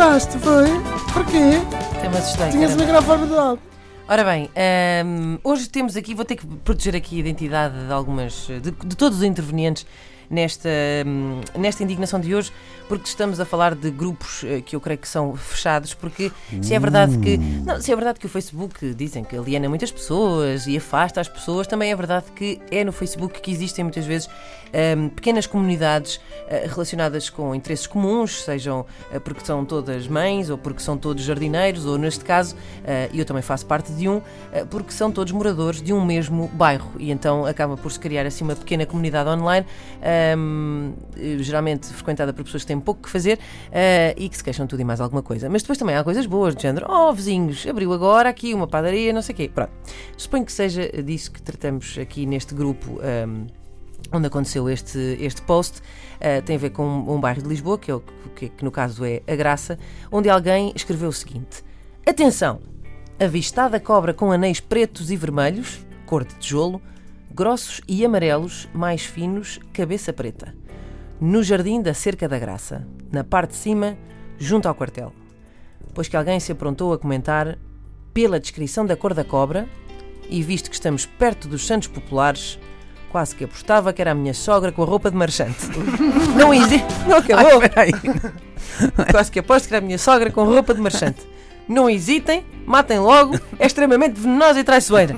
assustaste, foi? Porquê? Até me assustei. Tinhas o microfone do alto. Ora bem, hum, hoje temos aqui, vou ter que proteger aqui a identidade de algumas, de, de todos os intervenientes nesta, hum, nesta indignação de hoje, porque estamos a falar de grupos eh, que eu creio que são fechados, porque se é verdade que, não, se é verdade que o Facebook dizem que aliena muitas pessoas e afasta as pessoas, também é verdade que é no Facebook que existem muitas vezes hum, pequenas comunidades eh, relacionadas com interesses comuns, sejam eh, porque são todas mães ou porque são todos jardineiros, ou neste caso, eu também faço parte de um, eh, porque são todos moradores de um mesmo bairro e então acaba por se criar assim uma pequena comunidade online, hum, eh, geralmente frequentada por pessoas que têm pouco que fazer eh, e que se queixam tudo e mais alguma coisa. Mas depois também há coisas boas, do género, oh vizinhos, abriu agora aqui uma padaria, não sei o quê. Pronto. Suponho que seja disso que tratamos aqui neste grupo. hum, onde aconteceu este, este post, eh, tem a ver com um, um bairro de Lisboa, que, é o, que, que no caso é a Graça, onde alguém escreveu o seguinte: Atenção! Avistada cobra com anéis pretos e vermelhos, cor de tijolo, grossos e amarelos, mais finos, cabeça preta. No jardim da Cerca da Graça, na parte de cima, junto ao quartel. Pois que alguém se aprontou a comentar, pela descrição da cor da cobra, e visto que estamos perto dos Santos Populares, quase que apostava que era a minha sogra com a roupa de marchante. Não existe. Não acabou. quase que aposto que era a minha sogra com roupa de marchante. Não hesitem, matem logo, é extremamente venenosa e traiçoeira.